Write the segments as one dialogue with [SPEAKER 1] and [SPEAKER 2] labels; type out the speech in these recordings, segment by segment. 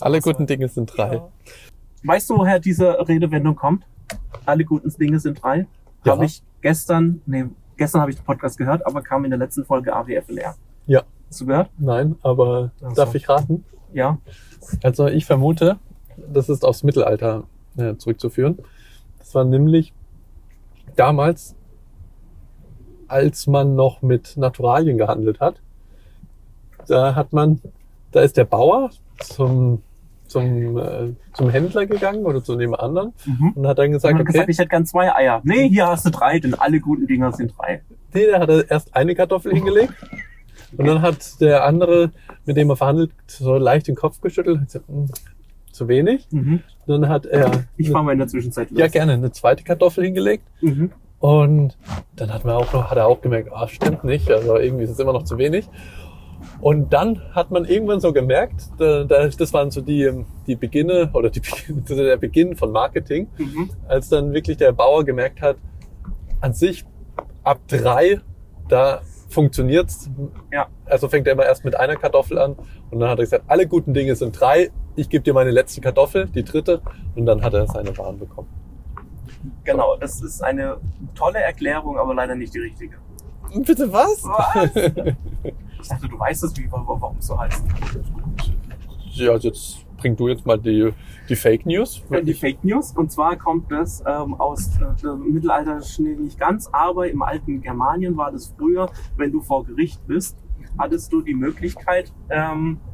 [SPEAKER 1] Alle guten Dinge sind drei.
[SPEAKER 2] Ja. Weißt du, woher diese Redewendung kommt? Alle guten Dinge sind drei.
[SPEAKER 1] Ja.
[SPEAKER 2] Habe ich gestern, nee, gestern habe ich den Podcast gehört, aber kam in der letzten Folge AWFNR.
[SPEAKER 1] Ja.
[SPEAKER 2] Hast du gehört?
[SPEAKER 1] Nein, aber
[SPEAKER 2] Ach so.
[SPEAKER 1] darf ich raten?
[SPEAKER 2] Ja.
[SPEAKER 1] Also ich vermute, das ist aufs Mittelalter äh, zurückzuführen. Das war nämlich damals, als man noch mit Naturalien gehandelt hat. Da hat man, da ist der Bauer zum, zum, äh, zum Händler gegangen oder zu dem anderen
[SPEAKER 2] Mhm.
[SPEAKER 1] und hat dann gesagt, okay,
[SPEAKER 2] gesagt, ich hätte gern zwei Eier. Nee, hier hast du drei, denn alle guten Dinger sind drei.
[SPEAKER 1] nee, der hat erst eine Kartoffel hingelegt und dann hat der andere, mit dem er verhandelt, so leicht den Kopf geschüttelt und hat gesagt, "Hm, zu wenig.
[SPEAKER 2] Mhm.
[SPEAKER 1] Dann hat er
[SPEAKER 2] Ich fahre mal in der Zwischenzeit los.
[SPEAKER 1] ja gerne eine zweite Kartoffel hingelegt
[SPEAKER 2] Mhm.
[SPEAKER 1] und dann hat man auch noch, hat er auch gemerkt, ah, stimmt nicht, also irgendwie ist es immer noch zu wenig. Und dann hat man irgendwann so gemerkt, da, da, das waren so die, die Beginne oder die, der Beginn von Marketing,
[SPEAKER 2] Mhm.
[SPEAKER 1] als dann wirklich der Bauer gemerkt hat, an sich ab drei, da funktioniert's.
[SPEAKER 2] Ja.
[SPEAKER 1] Also fängt er immer erst mit einer Kartoffel an und dann hat er gesagt, alle guten Dinge sind drei, ich gebe dir meine letzte Kartoffel, die dritte und dann hat er seine Waren bekommen.
[SPEAKER 2] Genau, das ist eine tolle Erklärung, aber leider nicht die richtige.
[SPEAKER 1] Bitte was?
[SPEAKER 2] Was? Ich dachte, du weißt es, wie, warum es so heißt.
[SPEAKER 1] Ja, also jetzt bring du jetzt mal die, die Fake News.
[SPEAKER 2] Die Fake News. Und zwar kommt das ähm, aus äh, dem Mittelalter nicht ganz, aber im alten Germanien war das früher, wenn du vor Gericht bist, hattest du die Möglichkeit, ähm, äh,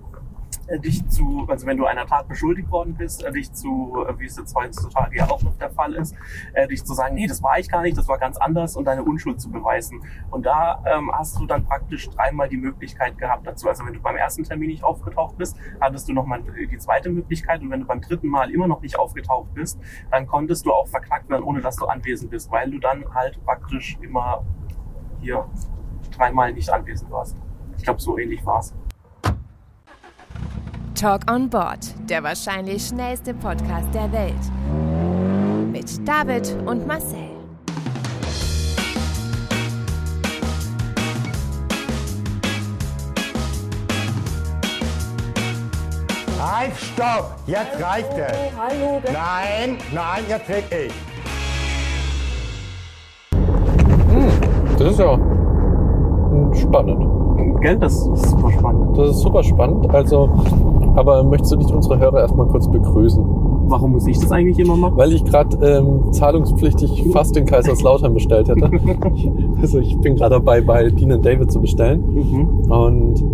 [SPEAKER 2] dich zu, also wenn du einer Tat beschuldigt worden bist, äh, dich zu, äh, wie es jetzt heutzutage ja auch noch der Fall ist, äh, dich zu sagen, nee, das war ich gar nicht, das war ganz anders und deine Unschuld zu beweisen. Und da ähm, hast du dann praktisch dreimal die Möglichkeit gehabt dazu. Also wenn du beim ersten Termin nicht aufgetaucht bist, hattest du nochmal die zweite Möglichkeit. Und wenn du beim dritten Mal immer noch nicht aufgetaucht bist, dann konntest du auch verknackt werden, ohne dass du anwesend bist, weil du dann halt praktisch immer hier dreimal nicht anwesend warst. Ich glaube, so ähnlich war's.
[SPEAKER 3] Talk on Board, der wahrscheinlich schnellste Podcast der Welt. Mit David und Marcel.
[SPEAKER 4] Halt, stopp! Jetzt reicht es!
[SPEAKER 5] Hallo,
[SPEAKER 4] Nein, nein, jetzt red ich.
[SPEAKER 1] Das ist ja hm, spannend.
[SPEAKER 2] Gell, das ist super spannend.
[SPEAKER 1] Das ist super spannend. Also, aber möchtest du nicht unsere Hörer erstmal kurz begrüßen?
[SPEAKER 2] Warum muss ich das eigentlich immer machen?
[SPEAKER 1] Weil ich gerade ähm, zahlungspflichtig fast in Kaiserslautern bestellt hätte. also ich bin gerade dabei, bei Dean David zu bestellen.
[SPEAKER 2] Mhm.
[SPEAKER 1] Und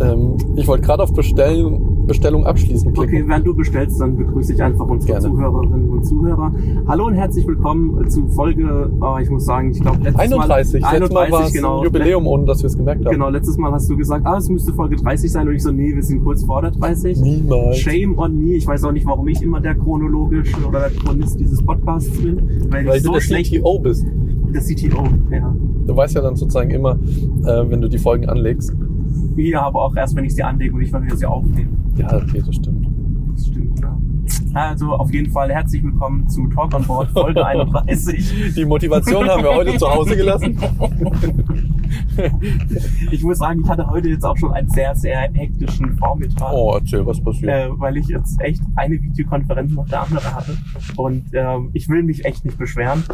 [SPEAKER 1] ähm, ich wollte gerade auf Bestellen, Bestellung abschließen klicken.
[SPEAKER 2] Okay, während du bestellst, dann begrüße ich einfach unsere
[SPEAKER 1] Gerne.
[SPEAKER 2] Zuhörerinnen und Zuhörer. Hallo und herzlich willkommen zu Folge, oh, ich muss sagen, ich glaube letztes
[SPEAKER 1] 31.
[SPEAKER 2] Mal...
[SPEAKER 1] Letztes Mal war es
[SPEAKER 2] genau.
[SPEAKER 1] ein Jubiläum, ohne dass wir es gemerkt haben.
[SPEAKER 2] Genau, letztes Mal hast du gesagt, ah, es müsste Folge 30 sein und ich so, nee, wir sind kurz vor der 30.
[SPEAKER 1] Niemals.
[SPEAKER 2] Shame on me. Ich weiß auch nicht, warum ich immer der chronologische oder der Chronist dieses Podcasts bin. Weil,
[SPEAKER 1] Weil
[SPEAKER 2] ich
[SPEAKER 1] du
[SPEAKER 2] so
[SPEAKER 1] der
[SPEAKER 2] schlecht
[SPEAKER 1] CTO bist.
[SPEAKER 2] der CTO, ja.
[SPEAKER 1] Du weißt ja dann sozusagen immer, äh, wenn du die Folgen anlegst.
[SPEAKER 2] Ja, aber auch erst, wenn ich sie anlege und nicht, wenn wir sie aufnehmen.
[SPEAKER 1] Ja, okay, das stimmt.
[SPEAKER 2] Das stimmt, ja. Also auf jeden Fall herzlich willkommen zu Talk on Board Folge 31.
[SPEAKER 1] Die Motivation haben wir heute zu Hause gelassen.
[SPEAKER 2] Ich muss sagen, ich hatte heute jetzt auch schon einen sehr, sehr hektischen Vormittag.
[SPEAKER 1] Oh, erzähl, was passiert.
[SPEAKER 2] Äh, weil ich jetzt echt eine Videokonferenz nach der anderen hatte. Und ähm, ich will mich echt nicht beschweren.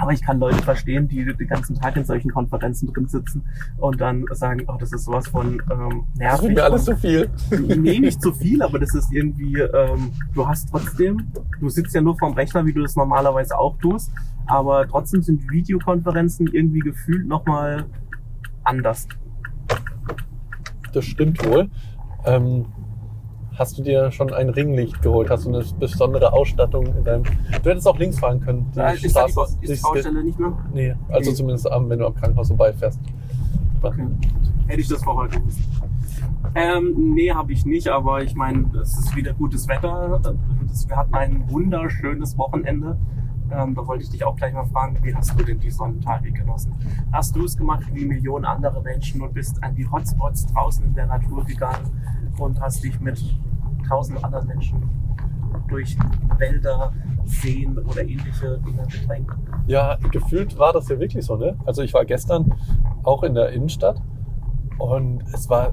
[SPEAKER 2] Aber ich kann Leute verstehen, die den ganzen Tag in solchen Konferenzen drin sitzen und dann sagen, oh, das ist sowas von ähm,
[SPEAKER 1] das ist
[SPEAKER 2] nervig.
[SPEAKER 1] mir alles zu viel.
[SPEAKER 2] nee, nicht zu viel, aber das ist irgendwie, ähm, du hast trotzdem, du sitzt ja nur vorm Rechner, wie du das normalerweise auch tust, aber trotzdem sind Videokonferenzen irgendwie gefühlt nochmal anders.
[SPEAKER 1] Das stimmt wohl. Ähm, hast du dir schon ein Ringlicht geholt? Hast du eine besondere Ausstattung in deinem... Du hättest auch links fahren können. Die
[SPEAKER 2] Äh, ist, da die,
[SPEAKER 1] Straße-
[SPEAKER 2] ist die Baustelle nicht mehr?
[SPEAKER 1] Nee, also
[SPEAKER 2] Nee.
[SPEAKER 1] zumindest am, wenn du am Krankenhaus vorbeifährst.
[SPEAKER 2] Okay. Hätte ich das vorher gewusst. Ähm, nee, habe ich nicht, aber ich meine, es ist wieder gutes Wetter. Wir hatten ein wunderschönes Wochenende. Ähm, da wollte ich dich auch gleich mal fragen, wie hast du denn die Sonnentage genossen? Hast du es gemacht wie Millionen andere Menschen und bist an die Hotspots draußen in der Natur gegangen und hast dich mit tausend anderen Menschen durch Wälder, Seen oder ähnliche Dinge gedrängt?
[SPEAKER 1] Ja, gefühlt war das ja wirklich so, ne? Also ich war gestern auch in der Innenstadt und es war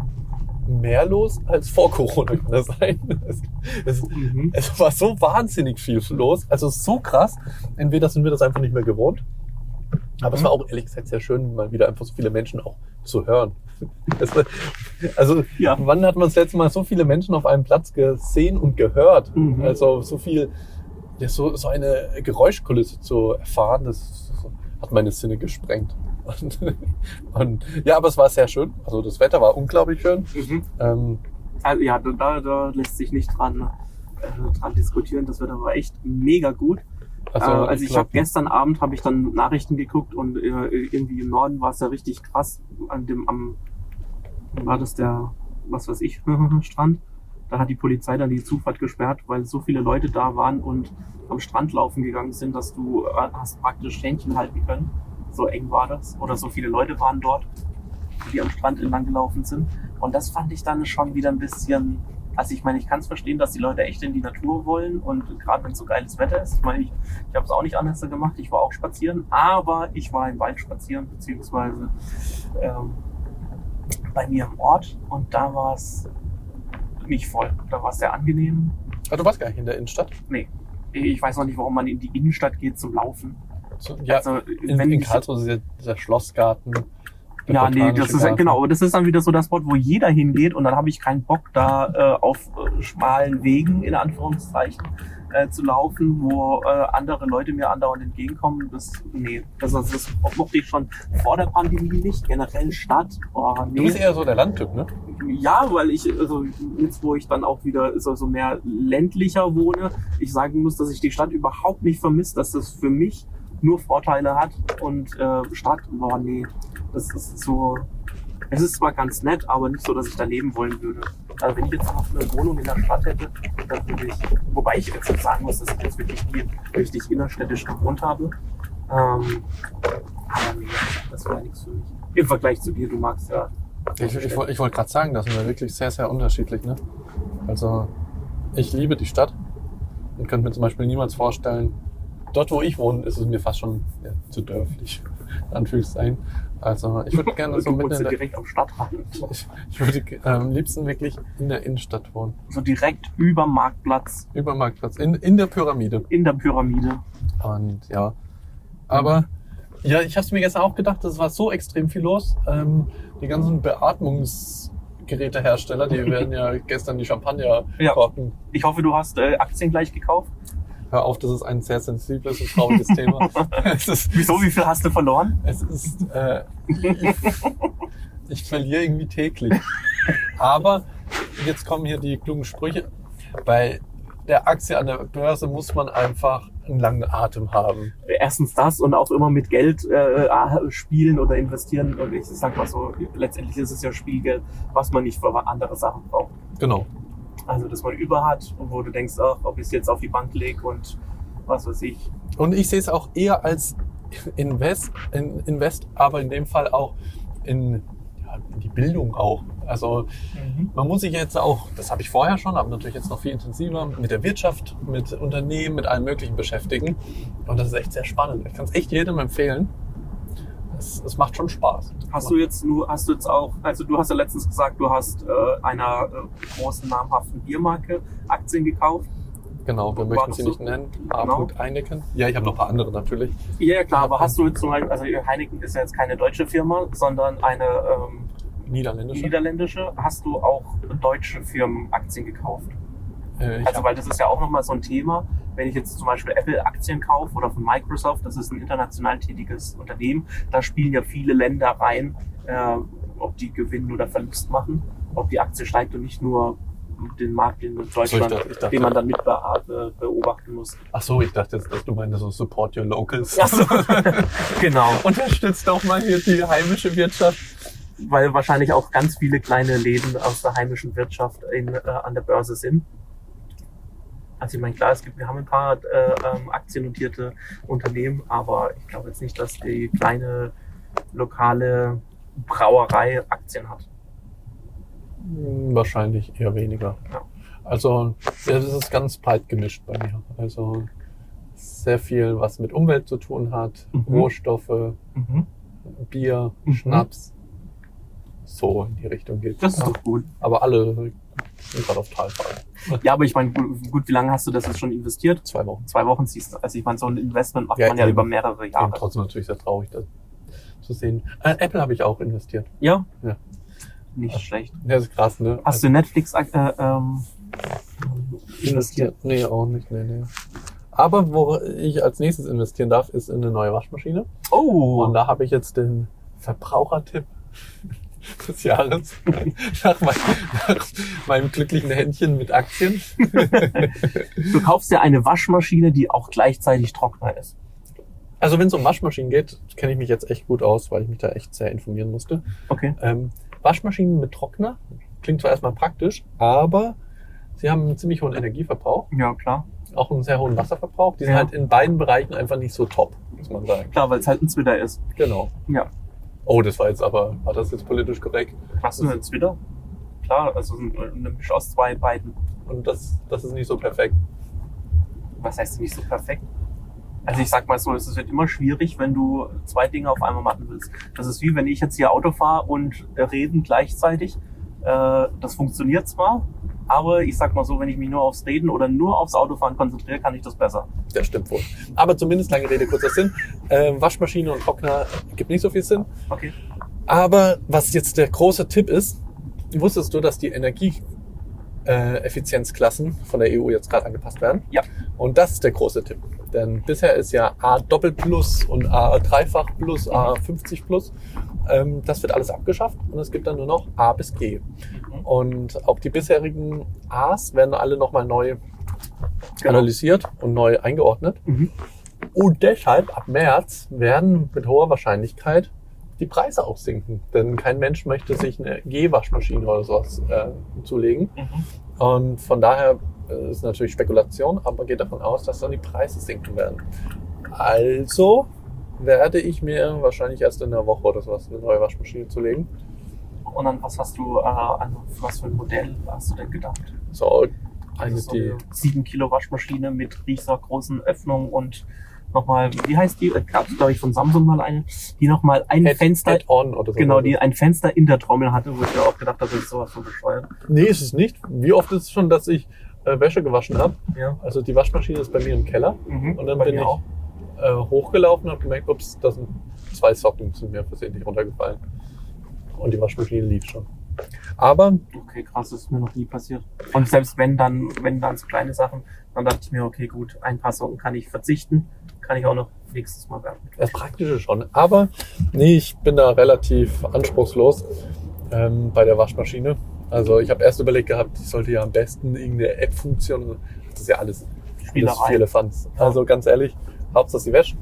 [SPEAKER 1] mehr los als vor Corona kann das sein. Es, es,
[SPEAKER 2] Mhm.
[SPEAKER 1] es war so wahnsinnig viel los, also so krass. Entweder sind wir das einfach nicht mehr gewohnt, aber es war auch ehrlich gesagt sehr schön, mal wieder einfach so viele Menschen auch zu hören. War- also
[SPEAKER 2] Ja.
[SPEAKER 1] wann hat man das letzte Mal so viele Menschen auf einem Platz gesehen und gehört?
[SPEAKER 2] Mhm.
[SPEAKER 1] Also so viel, ja, so, so eine Geräuschkulisse zu erfahren, das hat meine Sinne gesprengt. Und, und ja, aber es war sehr schön. Also das Wetter war unglaublich schön.
[SPEAKER 2] Mhm.
[SPEAKER 1] Ähm,
[SPEAKER 2] Also, ja, da- da, da lässt sich nicht dran, äh, dran diskutieren. Das Wetter war echt mega gut.
[SPEAKER 1] Also,
[SPEAKER 2] äh, also ich, habe gestern Abend habe ich dann Nachrichten geguckt und äh, irgendwie im Norden war es ja richtig krass an dem am war das der was weiß ich Strand. Da hat die Polizei dann die Zufahrt gesperrt, weil so viele Leute da waren und am Strand laufen gegangen sind, dass du äh, hast praktisch Händchen halten können. So eng war das. Oder so viele Leute waren dort, die am Strand entlang gelaufen sind. Und das fand ich dann schon wieder ein bisschen. Also ich meine, ich kann es verstehen, dass die Leute echt in die Natur wollen und gerade wenn so geiles Wetter ist. Ich meine, ich, ich habe es auch nicht anders gemacht. Ich war auch spazieren, aber ich war im Wald spazieren, beziehungsweise ähm, bei mir im Ort und da war es nicht voll. Da war es sehr angenehm.
[SPEAKER 1] ah, du warst gar nicht in der Innenstadt.
[SPEAKER 2] Nee, ich weiß noch nicht, warum man in die Innenstadt geht zum Laufen.
[SPEAKER 1] So, ja,
[SPEAKER 2] also,
[SPEAKER 1] in,
[SPEAKER 2] wenn
[SPEAKER 1] in Karlsruhe ist dieser Schlossgarten.
[SPEAKER 2] Ja, nee, das ist
[SPEAKER 1] Garten.
[SPEAKER 2] genau, aber das ist dann wieder so das Spot, wo jeder hingeht und dann habe ich keinen Bock, da äh, auf äh, schmalen Wegen in Anführungszeichen äh, zu laufen, wo äh, andere Leute mir andauernd entgegenkommen. Das, nee, das, das, das mochte ich schon vor der Pandemie nicht. Generell Stadt, oh,
[SPEAKER 1] Du
[SPEAKER 2] nee.
[SPEAKER 1] bist eher so der Landtyp, ne?
[SPEAKER 2] Ja, weil ich, also jetzt wo ich dann auch wieder so, so mehr ländlicher wohne, ich sagen muss, dass ich die Stadt überhaupt nicht vermisse, dass das für mich nur Vorteile hat und äh, Stadt, boah nee, das ist so, es ist zwar ganz nett, aber nicht so, dass ich da leben wollen würde. Also wenn ich jetzt noch eine Wohnung in der Stadt hätte, dann würde ich, wobei ich jetzt sagen muss, dass ich jetzt wirklich hier richtig innerstädtisch gewohnt habe. Ähm, aber nee, das wäre nichts für mich. Im Vergleich zu dir, du magst ja
[SPEAKER 1] Ich, ich, ich wollte gerade sagen, das sind wir wirklich sehr, sehr unterschiedlich. Ne? Also ich liebe die Stadt und könnte mir zum Beispiel niemals vorstellen, dort wo ich wohne, ist es mir fast schon ja, zu dörflich, in Anführungszeichen. Also ich würde gerne so mitten in
[SPEAKER 2] ja
[SPEAKER 1] der,
[SPEAKER 2] direkt am Stadtrand.
[SPEAKER 1] ich, ich würde am liebsten wirklich in der Innenstadt wohnen.
[SPEAKER 2] So direkt über Marktplatz
[SPEAKER 1] Über Marktplatz, in, in der Pyramide.
[SPEAKER 2] in der Pyramide.
[SPEAKER 1] Und ja, aber ja, ich habe mir gestern auch gedacht, es war so extrem viel los. Ähm, die ganzen Beatmungsgerätehersteller, die werden ja gestern die Champagnerkorken.
[SPEAKER 2] Ich hoffe, du hast äh, Aktien gleich gekauft.
[SPEAKER 1] Hör auf, das ist ein sehr sensibles und trauriges Thema. Es ist,
[SPEAKER 2] Wieso? Wie viel hast du verloren?
[SPEAKER 1] es ist äh, ich, ich verliere irgendwie täglich. Aber jetzt kommen hier die klugen Sprüche. Bei der Aktie an der Börse muss man einfach einen langen Atem haben.
[SPEAKER 2] Erstens das und auch immer mit Geld äh, spielen oder investieren. Und ich sag mal so, letztendlich ist es ja Spielgeld, was man nicht für andere Sachen braucht.
[SPEAKER 1] Genau.
[SPEAKER 2] Also, dass man über hat und wo du denkst, ach, ob ich es jetzt auf die Bank lege und was weiß ich.
[SPEAKER 1] Und ich sehe es auch eher als Invest, in, Invest aber in dem Fall auch in, ja, in die Bildung auch. Also man muss sich jetzt auch, das habe ich vorher schon, aber natürlich jetzt noch viel intensiver mit der Wirtschaft, mit Unternehmen, mit allem Möglichen beschäftigen. Und das ist echt sehr spannend. Ich kann es echt jedem empfehlen. Es, es macht schon Spaß.
[SPEAKER 2] Hast du jetzt nur, hast du jetzt auch, also du hast ja letztens gesagt, du hast äh, einer äh, großen namhaften Biermarke Aktien gekauft.
[SPEAKER 1] Genau, wir möchten sie
[SPEAKER 2] so?
[SPEAKER 1] nicht nennen.
[SPEAKER 2] Genau.
[SPEAKER 1] A. Heineken. Ja, ich habe noch ein paar andere natürlich.
[SPEAKER 2] Ja, ja klar, aber hast du jetzt zum Beispiel, also Heineken ist ja jetzt keine deutsche Firma, sondern eine ähm,
[SPEAKER 1] Niederländische.
[SPEAKER 2] niederländische. Hast du auch deutsche Firmen Aktien gekauft?
[SPEAKER 1] Äh,
[SPEAKER 2] Also weil das ist ja auch nochmal so ein Thema, wenn ich jetzt zum Beispiel Apple Aktien kaufe oder von Microsoft, das ist ein international tätiges Unternehmen, da spielen ja viele Länder rein, äh, ob die Gewinn oder Verlust machen, ob die Aktie steigt und nicht nur den Markt in Deutschland,
[SPEAKER 1] dachte- ich dachte-
[SPEAKER 2] den man dann mit be beobachten muss.
[SPEAKER 1] Ach so, ich dachte jetzt, dass du meinst, so support your locals.
[SPEAKER 2] Ja, so. genau.
[SPEAKER 1] Unterstützt doch mal hier die heimische Wirtschaft.
[SPEAKER 2] weil wahrscheinlich auch ganz viele kleine Läden aus der heimischen Wirtschaft in, äh, an der Börse sind. Also ich meine, klar, es gibt, wir haben ein paar äh, ähm, aktiennotierte Unternehmen, aber ich glaube jetzt nicht, dass die kleine lokale Brauerei Aktien hat.
[SPEAKER 1] Hm, Wahrscheinlich eher weniger.
[SPEAKER 2] Ja.
[SPEAKER 1] Also, ja, das ist ganz breit gemischt bei mir. Also, sehr viel, was mit Umwelt zu tun hat,
[SPEAKER 2] Mhm.
[SPEAKER 1] Rohstoffe, Bier,
[SPEAKER 2] Mhm.
[SPEAKER 1] Schnaps. so in die Richtung geht.
[SPEAKER 2] Das ist doch gut.
[SPEAKER 1] Aber alle gerade auf Talfahrt.
[SPEAKER 2] Ja, aber ich meine, gut, gut, wie lange hast du das jetzt schon investiert?
[SPEAKER 1] Zwei Wochen.
[SPEAKER 2] Zwei Wochen siehst du. Also ich meine, so ein Investment macht
[SPEAKER 1] Ja,
[SPEAKER 2] man ja
[SPEAKER 1] eben.
[SPEAKER 2] über mehrere Jahre.
[SPEAKER 1] trotzdem natürlich sehr traurig, das zu sehen. Äh, Apple habe ich auch investiert.
[SPEAKER 2] Ja?
[SPEAKER 1] Ja.
[SPEAKER 2] Nicht schlecht.
[SPEAKER 1] Ja, ist krass, ne?
[SPEAKER 2] Hast du Netflix äh, ähm,
[SPEAKER 1] investiert? Nee, auch nicht. Nee, nee. Aber wo ich als nächstes investieren darf, ist in eine neue Waschmaschine.
[SPEAKER 2] Oh,
[SPEAKER 1] Und da habe ich jetzt den Verbrauchertipp des Jahres nach, mein, nach meinem glücklichen Händchen mit Aktien.
[SPEAKER 2] du kaufst dir eine Waschmaschine, die auch gleichzeitig Trockner ist.
[SPEAKER 1] Also wenn es um Waschmaschinen geht, kenne ich mich jetzt echt gut aus, weil ich mich da echt sehr informieren musste.
[SPEAKER 2] Okay.
[SPEAKER 1] Ähm, Waschmaschinen mit Trockner klingt zwar erstmal praktisch, aber sie haben einen ziemlich hohen Energieverbrauch,
[SPEAKER 2] Ja, klar.
[SPEAKER 1] auch einen sehr hohen Wasserverbrauch. Die sind
[SPEAKER 2] Ja.
[SPEAKER 1] halt in beiden Bereichen einfach nicht so top, muss man sagen.
[SPEAKER 2] Klar, weil es halt ein Twitter ist.
[SPEAKER 1] Genau.
[SPEAKER 2] Ja.
[SPEAKER 1] Oh, das war jetzt aber, war das jetzt politisch korrekt?
[SPEAKER 2] Hast du einen Twitter? Klar, also eine Misch aus zwei beiden.
[SPEAKER 1] Und das, das ist nicht so perfekt.
[SPEAKER 2] Was heißt nicht so perfekt? Also ich sag mal so, es wird immer schwierig, wenn du zwei Dinge auf einmal machen willst. Das ist wie wenn ich jetzt hier Auto fahre und äh, reden gleichzeitig. Äh, Das funktioniert zwar, aber ich sag mal so, wenn ich mich nur aufs Reden oder nur aufs Autofahren konzentriere, kann ich das besser.
[SPEAKER 1] Das stimmt wohl. Aber zumindest lange Rede, kurzer Sinn. Ähm, Waschmaschine und Trockner gibt nicht so viel Sinn.
[SPEAKER 2] Okay.
[SPEAKER 1] Aber was jetzt der große Tipp ist, wusstest du, dass die Energieeffizienzklassen von der EU jetzt gerade angepasst werden?
[SPEAKER 2] Ja.
[SPEAKER 1] Und das ist der große Tipp. Denn bisher ist ja A Doppel Plus und A Dreifach Plus, A 50 Plus. Ähm, das wird alles abgeschafft und es gibt dann nur noch A bis G. Und auch die bisherigen A's werden alle nochmal neu
[SPEAKER 2] Genau.
[SPEAKER 1] analysiert und neu eingeordnet.
[SPEAKER 2] Mhm.
[SPEAKER 1] Und deshalb ab März werden mit hoher Wahrscheinlichkeit die Preise auch sinken. Denn kein Mensch möchte sich eine G-Waschmaschine oder sowas äh, zulegen.
[SPEAKER 2] Mhm.
[SPEAKER 1] Und von daher ist natürlich Spekulation, aber geht davon aus, dass dann die Preise sinken werden. Also werde ich mir wahrscheinlich erst in einer Woche oder sowas eine neue Waschmaschine zulegen.
[SPEAKER 2] Und dann, was hast du, äh, an was für ein Modell hast du denn gedacht?
[SPEAKER 1] So, eine,
[SPEAKER 2] Also so
[SPEAKER 1] die,
[SPEAKER 2] eine 7 Kilo Waschmaschine mit rieser großen Öffnung und nochmal, wie heißt die? Gab es, glaube ich, von Samsung mal eine, die nochmal ein
[SPEAKER 1] Add-
[SPEAKER 2] Fenster,
[SPEAKER 1] Add-on oder so.
[SPEAKER 2] genau, die ein Fenster in der Trommel hatte, wo ich mir auch gedacht habe, das ist sowas von bescheuert.
[SPEAKER 1] Nee, ist es nicht. Wie oft ist es schon, dass ich äh, Wäsche gewaschen habe?
[SPEAKER 2] Ja.
[SPEAKER 1] Also die Waschmaschine ist bei mir im Keller.
[SPEAKER 2] Mhm.
[SPEAKER 1] Und dann bin ich äh, hochgelaufen und habe gemerkt, ups, da sind zwei Socken zu mir versehentlich runtergefallen. Und die Waschmaschine lief schon. Aber
[SPEAKER 2] Okay, krass, das ist mir noch nie passiert. Und selbst wenn dann, wenn dann so kleine Sachen, dann dachte ich mir, okay, gut, ein paar Socken kann ich verzichten, kann ich auch noch nächstes Mal werden.
[SPEAKER 1] das Praktische schon. Aber nee, ich bin da relativ anspruchslos ähm, bei der Waschmaschine. Also ich habe erst überlegt gehabt, ich sollte ja am besten irgendeine App-Funktion. Das ist ja alles, alles viele Fans. Also ganz ehrlich, Hauptsache sie wäscht.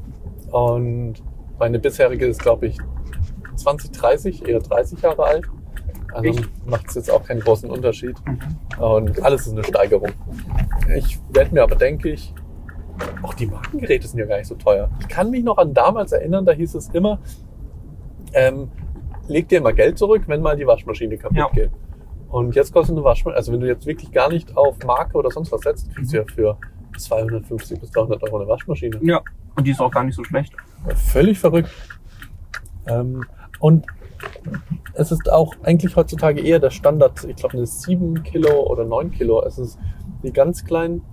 [SPEAKER 1] Und meine bisherige ist, glaube ich, 20, 30, eher 30 Jahre alt. Also macht es jetzt auch keinen großen Unterschied.
[SPEAKER 2] Mhm.
[SPEAKER 1] Und alles ist eine Steigerung. Ich werde mir aber, denke ich, auch die Markengeräte sind ja gar nicht so teuer. Ich kann mich noch an damals erinnern, da hieß es immer, ähm, leg dir mal Geld zurück, wenn mal die Waschmaschine kaputt
[SPEAKER 2] Ja.
[SPEAKER 1] geht. Und jetzt kostet eine Waschmaschine, also wenn du jetzt wirklich gar nicht auf Marke oder sonst was setzt, kriegst du ja für 250 bis 300 Euro eine Waschmaschine.
[SPEAKER 2] Ja, und die ist auch gar nicht so schlecht.
[SPEAKER 1] Völlig verrückt. Ähm, und es ist auch eigentlich heutzutage eher der Standard, ich glaube, eine 7 Kilo oder 9 Kilo. Es ist die ganz kleinen,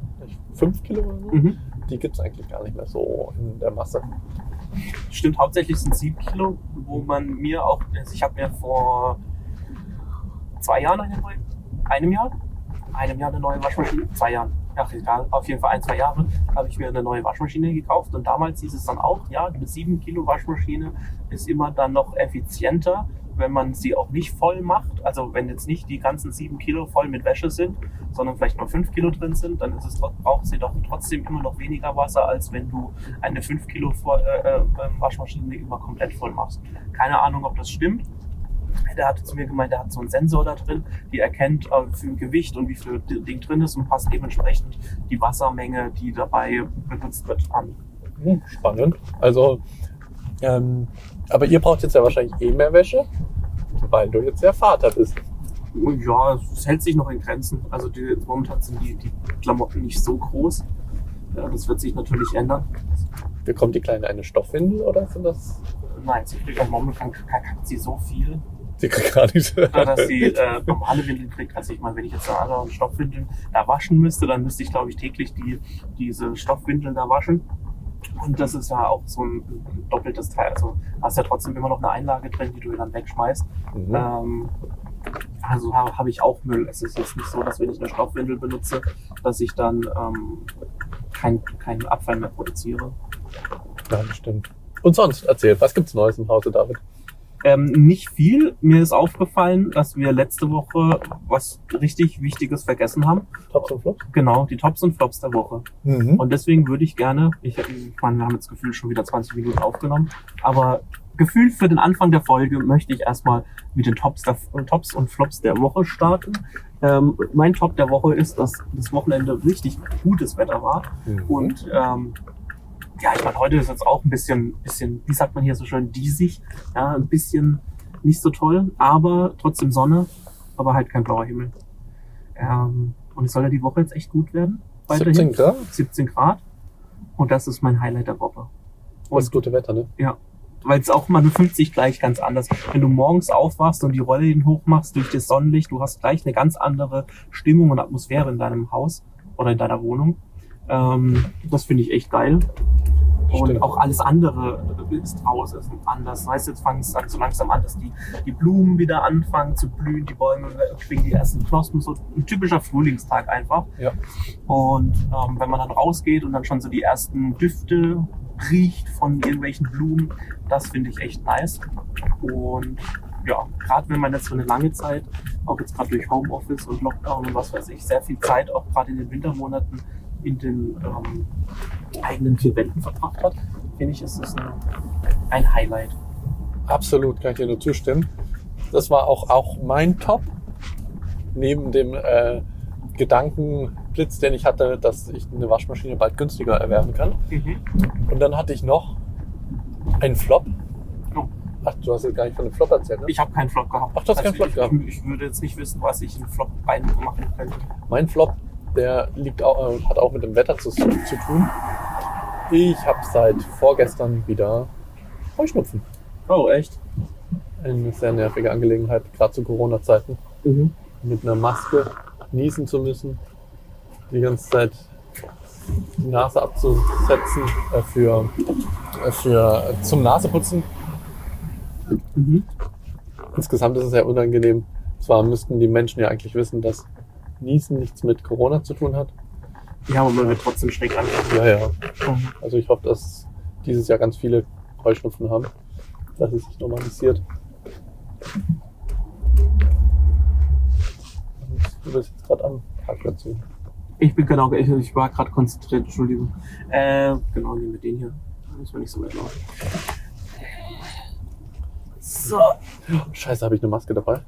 [SPEAKER 1] 5 Kilo oder so.
[SPEAKER 2] Mhm.
[SPEAKER 1] Die gibt es eigentlich gar nicht mehr so in der Masse.
[SPEAKER 2] Stimmt, hauptsächlich sind sieben Kilo, wo man mir auch, also ich habe mir vor zwei Jahren eine neue, einem Jahr, einem Jahr eine neue Waschmaschine, zwei Jahren, ach egal, auf jeden Fall ein, zwei Jahre, habe ich mir eine neue Waschmaschine gekauft und damals hieß es dann auch, ja, eine sieben Kilo Waschmaschine ist immer dann noch effizienter, wenn man sie auch nicht voll macht, also wenn jetzt nicht die ganzen sieben Kilo voll mit Wäsche sind, sondern vielleicht nur fünf Kilo drin sind, dann ist es, braucht sie doch trotzdem immer noch weniger Wasser, als wenn du eine 5 Kilo voll, äh, äh, Waschmaschine immer komplett voll machst. Keine Ahnung, ob das stimmt. Der hatte zu mir gemeint, der hat so einen Sensor da drin, die erkennt äh, wie viel Gewicht und wie viel Ding drin ist und passt dementsprechend die Wassermenge, die dabei benutzt wird, an.
[SPEAKER 1] Hm, spannend. Also, ähm, aber ihr braucht jetzt ja wahrscheinlich eh mehr Wäsche, weil du jetzt ja Vater bist.
[SPEAKER 2] Und ja, es hält sich noch in Grenzen. Also die, momentan sind die, die Klamotten nicht so groß. Ja, das wird sich natürlich ändern.
[SPEAKER 1] Bekommt die Kleine eine Stoffwindel oder sind das?
[SPEAKER 2] Nein, sie kriegt momentan kackt sie so viel.
[SPEAKER 1] Die kriegt gar nicht.
[SPEAKER 2] Ja, dass sie äh, normale Windeln kriegt. Also ich meine, wenn ich jetzt alle Stoffwindeln da waschen müsste, dann müsste ich, glaube ich, täglich die, diese Stoffwindeln da waschen. Und das ist ja auch so ein, ein doppeltes Teil. Also hast ja trotzdem immer noch eine Einlage drin, die du dann wegschmeißt.
[SPEAKER 1] Mhm.
[SPEAKER 2] Ähm, also habe hab ich auch Müll. Es ist jetzt nicht so, dass wenn ich eine Stoffwindel benutze, dass ich dann ähm, keinen keinen Abfall mehr produziere.
[SPEAKER 1] Ja, das stimmt. Und sonst, erzähl, was gibt's Neues im Hause, David?
[SPEAKER 2] Ähm, nicht viel. Mir ist aufgefallen, dass wir letzte Woche was richtig Wichtiges vergessen haben.
[SPEAKER 1] Tops und Flops?
[SPEAKER 2] Genau, die Tops und Flops der Woche.
[SPEAKER 1] Mhm.
[SPEAKER 2] Und deswegen würde ich gerne, ich, ich meine, wir haben jetzt gefühlt schon wieder 20 Minuten aufgenommen, aber gefühlt für den Anfang der Folge möchte ich erstmal mit den Tops, der, Tops und Flops der Woche starten. Ähm, mein Top der Woche ist, dass das Wochenende richtig gutes Wetter war.
[SPEAKER 1] Mhm.
[SPEAKER 2] Und ähm, ja, ich meine, heute ist jetzt auch ein bisschen, bisschen, wie sagt man hier so schön, diesig. Ja, ein bisschen nicht so toll, aber trotzdem Sonne, aber halt kein blauer Himmel. Ähm, und es soll ja die Woche jetzt echt gut werden.
[SPEAKER 1] 17 Grad?
[SPEAKER 2] 17 Grad. Und das ist mein Highlight der Woche.
[SPEAKER 1] Das ist gute Wetter, ne?
[SPEAKER 2] Ja. Weil es auch mal mit 50 gleich ganz anders. Wenn du morgens aufwachst und die Rollläden hochmachst durch das Sonnenlicht, du hast gleich eine ganz andere Stimmung und Atmosphäre in deinem Haus oder in deiner Wohnung. Ähm, das finde ich echt geil. Und
[SPEAKER 1] Stimmt.
[SPEAKER 2] auch alles andere ist raus, ist anders. Weißt du, jetzt fangen es dann so langsam an, dass die, die Blumen wieder anfangen zu blühen, die Bäume kriegen die ersten Knospen, so ein typischer Frühlingstag einfach.
[SPEAKER 1] Ja.
[SPEAKER 2] Und ähm, wenn man dann rausgeht und dann schon so die ersten Düfte riecht von irgendwelchen Blumen, das finde ich echt nice. Und ja, gerade wenn man jetzt so eine lange Zeit, auch jetzt gerade durch Homeoffice und Lockdown und was weiß ich, sehr viel Zeit auch gerade in den Wintermonaten in den ähm, eigenen vier Wänden verbracht hat, finde ich, ist das ein, ein Highlight.
[SPEAKER 1] Absolut, kann ich dir nur zustimmen. Das war auch, auch mein Top. Neben dem äh, Gedankenblitz, den ich hatte, dass ich eine Waschmaschine bald günstiger erwerben kann. Und dann hatte ich noch einen Flop.
[SPEAKER 2] Oh.
[SPEAKER 1] Ach, du hast jetzt gar nicht von einem Flop erzählt, ne?
[SPEAKER 2] Ich habe keinen Flop gehabt.
[SPEAKER 1] Ach, du hast keinen Flop
[SPEAKER 2] ich,
[SPEAKER 1] gehabt.
[SPEAKER 2] Ich, ich würde jetzt nicht wissen, was ich in Flop reinmachen könnte.
[SPEAKER 1] Mein Flop, der liegt auch, äh, hat auch mit dem Wetter zu, zu tun. Ich habe seit vorgestern wieder Heuschnupfen.
[SPEAKER 2] Oh, echt?
[SPEAKER 1] Eine sehr nervige Angelegenheit, gerade zu Corona-Zeiten.
[SPEAKER 2] Mhm.
[SPEAKER 1] Mit einer Maske niesen zu müssen, die ganze Zeit die Nase abzusetzen äh, für, äh, für äh, zum Naseputzen.
[SPEAKER 2] Mhm.
[SPEAKER 1] Insgesamt ist es sehr unangenehm. Zwar müssten die Menschen ja eigentlich wissen, dass Niesen nichts mit Corona zu tun hat.
[SPEAKER 2] Ja, aber man wird trotzdem schräg angeschaut.
[SPEAKER 1] Ja, ja. Also ich hoffe, dass dieses Jahr ganz viele Heuschnupfen haben, dass es sich normalisiert. Du bist jetzt gerade am Parkplatz.
[SPEAKER 2] Ich bin genau, ich, ich war gerade konzentriert, Entschuldigung. Äh, genau, nehmen wir den hier. Da müssen wir nicht so weit laufen. So.
[SPEAKER 1] Scheiße, habe ich eine Maske dabei?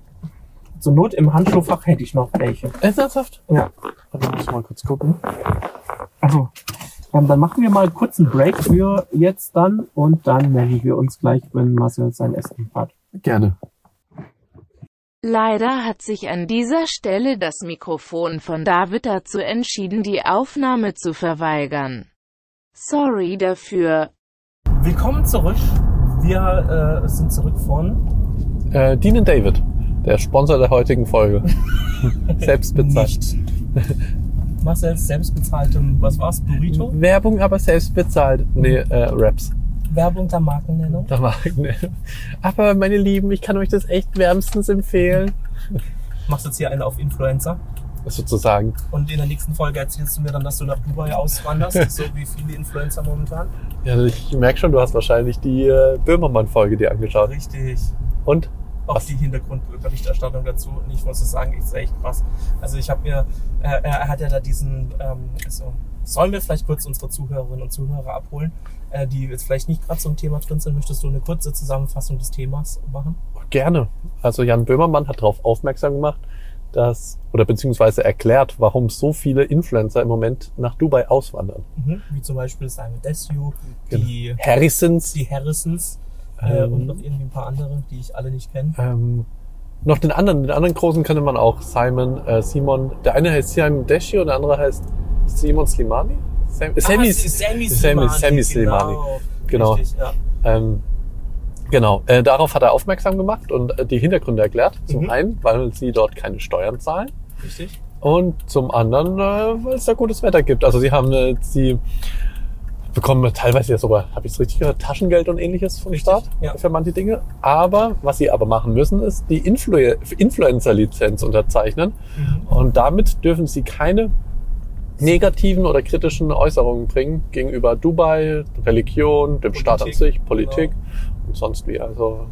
[SPEAKER 2] Zur Not im Handschuhfach hätte ich noch welche.
[SPEAKER 1] Ernsthaft?
[SPEAKER 2] Ja.
[SPEAKER 1] Warte, muss ich mal kurz gucken.
[SPEAKER 2] Also, ähm, dann machen wir mal kurz einen Break für jetzt dann und dann melden wir uns gleich, wenn Marcel sein Essen hat.
[SPEAKER 1] Gerne.
[SPEAKER 5] Leider hat sich an dieser Stelle das Mikrofon von David dazu entschieden, die Aufnahme zu verweigern. Sorry dafür.
[SPEAKER 2] Willkommen zurück. Wir äh, sind zurück von
[SPEAKER 1] Äh, Dean David, der Sponsor der heutigen Folge. Selbst bezahlt.
[SPEAKER 2] Nicht. Marcels selbstbezahltem, was war's, Burrito?
[SPEAKER 1] Werbung, aber selbst bezahlt. Nee, äh, Raps.
[SPEAKER 2] Werbung der Markennennung.
[SPEAKER 1] War ne. Aber meine Lieben, ich kann euch das echt wärmstens empfehlen.
[SPEAKER 2] Machst jetzt hier eine auf Influencer
[SPEAKER 1] Sozusagen.
[SPEAKER 2] und in der nächsten Folge erzählst du mir dann, dass du nach Dubai auswanderst, so wie viele Influencer momentan.
[SPEAKER 1] Ja, ich merke schon, du hast wahrscheinlich die äh, Böhmermann-Folge dir angeschaut.
[SPEAKER 2] Richtig.
[SPEAKER 1] Und?
[SPEAKER 2] Auch die Hintergrundberichterstattung dazu. Und ich muss es sagen, ist echt krass. Also ich habe mir, äh, er hat ja da diesen, ähm, also sollen wir vielleicht kurz unsere Zuhörerinnen und Zuhörer abholen, äh, die jetzt vielleicht nicht gerade zum Thema drin sind. Möchtest du eine kurze Zusammenfassung des Themas machen?
[SPEAKER 1] Gerne. Also Jan Böhmermann hat darauf aufmerksam gemacht, dass, oder beziehungsweise erklärt, warum so viele Influencer im Moment nach Dubai auswandern.
[SPEAKER 2] Mhm. Wie zum Beispiel Simon Desue, die,
[SPEAKER 1] Harrisons,
[SPEAKER 2] die Harrisons äh,
[SPEAKER 1] Ähm.
[SPEAKER 2] und noch irgendwie ein paar andere, die ich alle nicht kenne.
[SPEAKER 1] ähm, noch den anderen, den anderen großen könnte man auch, Simon, äh, Simon, der eine heißt Simon Deshi und der andere heißt Simon Slimani? Sam, Sammy,
[SPEAKER 2] ah, Sammy
[SPEAKER 1] Sammy,
[SPEAKER 2] Slimani.
[SPEAKER 1] Sammy Slimani. Genau.
[SPEAKER 2] Richtig, ja.
[SPEAKER 1] Ähm, Genau, äh, darauf hat er aufmerksam gemacht und äh, die Hintergründe erklärt. Zum
[SPEAKER 2] Mhm.
[SPEAKER 1] einen, weil sie dort keine Steuern zahlen
[SPEAKER 2] Richtig?
[SPEAKER 1] und zum anderen, äh, weil es da gutes Wetter gibt. Also sie haben, äh, sie bekommen teilweise ja sogar, habe ich es richtig gehört, Taschengeld und ähnliches vom Staat
[SPEAKER 2] ja.
[SPEAKER 1] für manche Dinge. Aber was sie aber machen müssen, ist die Influ Influencer-Lizenz unterzeichnen
[SPEAKER 2] Mhm.
[SPEAKER 1] und damit dürfen sie keine negativen oder kritischen Äußerungen bringen gegenüber Dubai, Religion, dem Staat an
[SPEAKER 2] Politik,
[SPEAKER 1] sich, Politik
[SPEAKER 2] genau.
[SPEAKER 1] und sonst wie. Also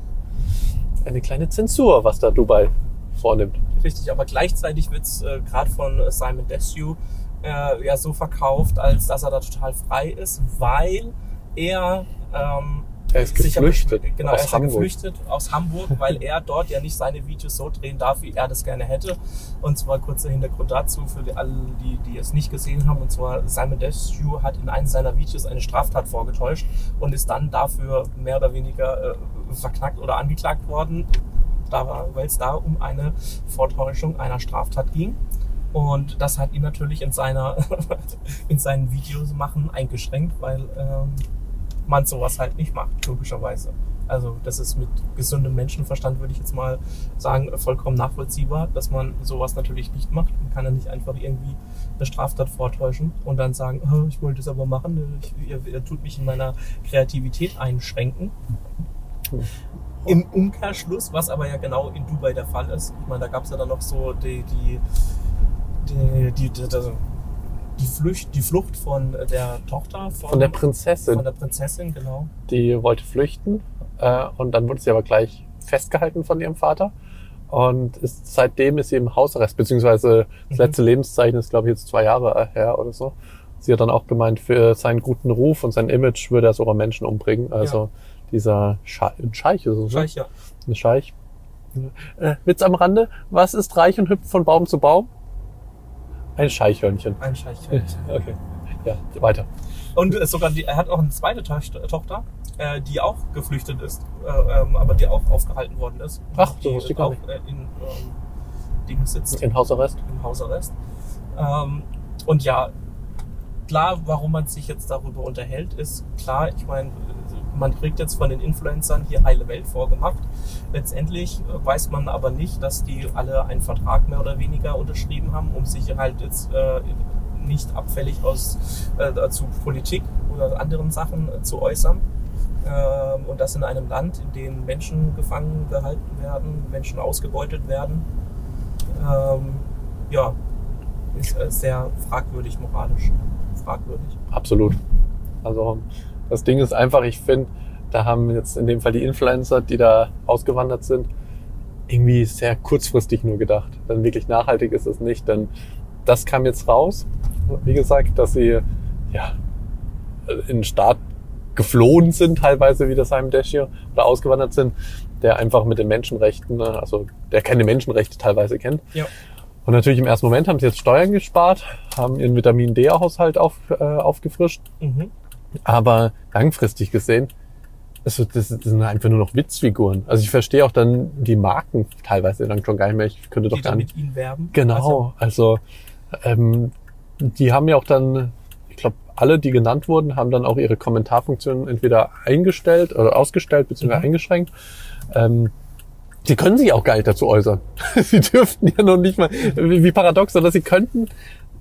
[SPEAKER 1] eine kleine Zensur, was da Dubai vornimmt.
[SPEAKER 2] Richtig, aber gleichzeitig wird es äh, gerade von Simon Desue äh, ja so verkauft, als dass er da total frei ist, weil er ähm,
[SPEAKER 1] Er ist geflüchtet
[SPEAKER 2] besch- genau,
[SPEAKER 1] aus
[SPEAKER 2] er ist
[SPEAKER 1] Hamburg.
[SPEAKER 2] geflüchtet aus Hamburg, weil er dort ja nicht seine Videos so drehen darf, wie er das gerne hätte. Und zwar kurzer Hintergrund dazu für die, alle, die, die es nicht gesehen haben. Und zwar Simon Desue hat in einem seiner Videos eine Straftat vorgetäuscht und ist dann dafür mehr oder weniger äh, verknackt oder angeklagt worden, da weil es da um eine Vortäuschung einer Straftat ging. Und das hat ihn natürlich in seiner in seinen Videos machen eingeschränkt, weil ähm, man sowas halt nicht macht, logischerweise. Also das ist mit gesundem Menschenverstand, würde ich jetzt mal sagen, vollkommen nachvollziehbar, dass man sowas natürlich nicht macht. Man kann ja nicht einfach irgendwie eine Straftat vortäuschen und dann sagen, oh, ich wollte es aber machen, ich, ihr, ihr tut mich in meiner Kreativität einschränken. Im Umkehrschluss, was aber ja genau in Dubai der Fall ist, ich meine, da gab es ja dann noch so die, die, die, die, die, die, Flucht, die Flucht von der Tochter von,
[SPEAKER 1] Von der Prinzessin.
[SPEAKER 2] von der Prinzessin, genau.
[SPEAKER 1] die wollte flüchten äh, und dann wurde sie aber gleich festgehalten von ihrem Vater und ist, seitdem ist sie im Hausarrest, beziehungsweise das
[SPEAKER 2] Mhm.
[SPEAKER 1] letzte Lebenszeichen ist, glaube ich, jetzt zwei Jahre her oder so. Sie hat dann auch gemeint, für seinen guten Ruf und sein Image würde er sogar Menschen umbringen. Also dieser Scheich, ein Scheich ist es, ne?
[SPEAKER 2] Scheich, ja.
[SPEAKER 1] Ein Scheich. Äh, Witz am Rande, was ist reich und hüpft von Baum zu Baum? Ein Scheichhörnchen.
[SPEAKER 2] Ein Scheich.
[SPEAKER 1] Okay. Ja, weiter.
[SPEAKER 2] Und sogar die, er hat auch eine zweite Tochter, äh, die auch geflüchtet ist, äh, ähm, aber die auch aufgehalten worden ist.
[SPEAKER 1] Ach, so wusste ich gar nicht.
[SPEAKER 2] äh, in ähm, Ding sitzt.
[SPEAKER 1] In Hausarrest.
[SPEAKER 2] im Hausarrest. Ähm, und ja, klar, warum man sich jetzt darüber unterhält, ist klar, ich meine, man kriegt jetzt von den Influencern hier heile Welt vorgemacht. Letztendlich äh, weiß man aber nicht, dass die alle einen Vertrag mehr oder weniger unterschrieben haben, um sich halt jetzt äh, nicht abfällig aus äh, zu Politik oder anderen Sachen äh, zu äußern. Ähm, und das in einem Land, in dem Menschen gefangen gehalten werden, Menschen ausgebeutet werden. Ähm, ja, ist äh, sehr fragwürdig moralisch. Fragwürdig.
[SPEAKER 1] Absolut. Also das Ding ist einfach, ich finde, da haben jetzt in dem Fall die Influencer, die da ausgewandert sind, irgendwie sehr kurzfristig nur gedacht. Denn wirklich nachhaltig ist es nicht. Denn das kam jetzt raus, wie gesagt, dass sie ja in den Staat geflohen sind, teilweise wie das Deschier, oder ausgewandert sind, der einfach mit den Menschenrechten, ne, also der keine Menschenrechte teilweise kennt.
[SPEAKER 2] Ja.
[SPEAKER 1] Und natürlich im ersten Moment haben sie jetzt Steuern gespart, haben ihren Vitamin D-Haushalt auf, äh, aufgefrischt.
[SPEAKER 2] Mhm.
[SPEAKER 1] Aber langfristig gesehen, also das, das sind einfach nur noch Witzfiguren. Also ich verstehe auch dann die Marken teilweise dann schon gar nicht mehr. Ich könnte doch
[SPEAKER 2] Die
[SPEAKER 1] gar
[SPEAKER 2] dann mit ihnen werben.
[SPEAKER 1] Genau. Also ähm, die haben ja auch dann, ich glaube, alle, die genannt wurden, haben dann auch ihre Kommentarfunktion entweder eingestellt oder ausgestellt beziehungsweise
[SPEAKER 2] Mhm.
[SPEAKER 1] eingeschränkt. Ähm, sie können sich auch gar nicht dazu äußern. sie dürften ja noch nicht mal, wie paradox, oder sie könnten